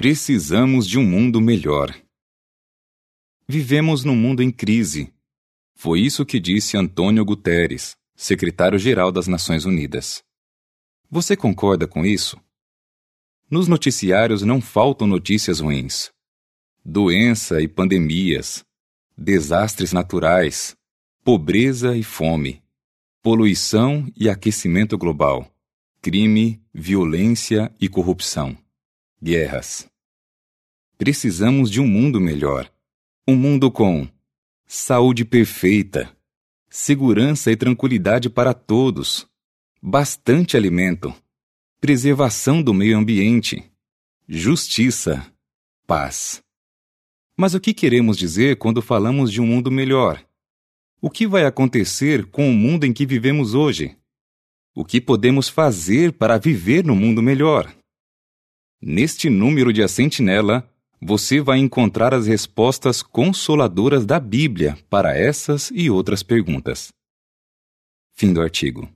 Precisamos de um mundo melhor. Vivemos num mundo em crise. Foi isso que disse Antônio Guterres, secretário-geral das Nações Unidas. Você concorda com isso? Nos noticiários não faltam notícias ruins. Doença e pandemias, desastres naturais, pobreza e fome, poluição e aquecimento global, crime, violência e corrupção, guerras. Precisamos de um mundo melhor. Um mundo com saúde perfeita, segurança e tranquilidade para todos, bastante alimento, preservação do meio ambiente, justiça, paz. Mas o que queremos dizer quando falamos de um mundo melhor? O que vai acontecer com o mundo em que vivemos hoje? O que podemos fazer para viver no mundo melhor? Neste número de A Sentinela, você vai encontrar as respostas consoladoras da Bíblia para essas e outras perguntas. Fim do artigo.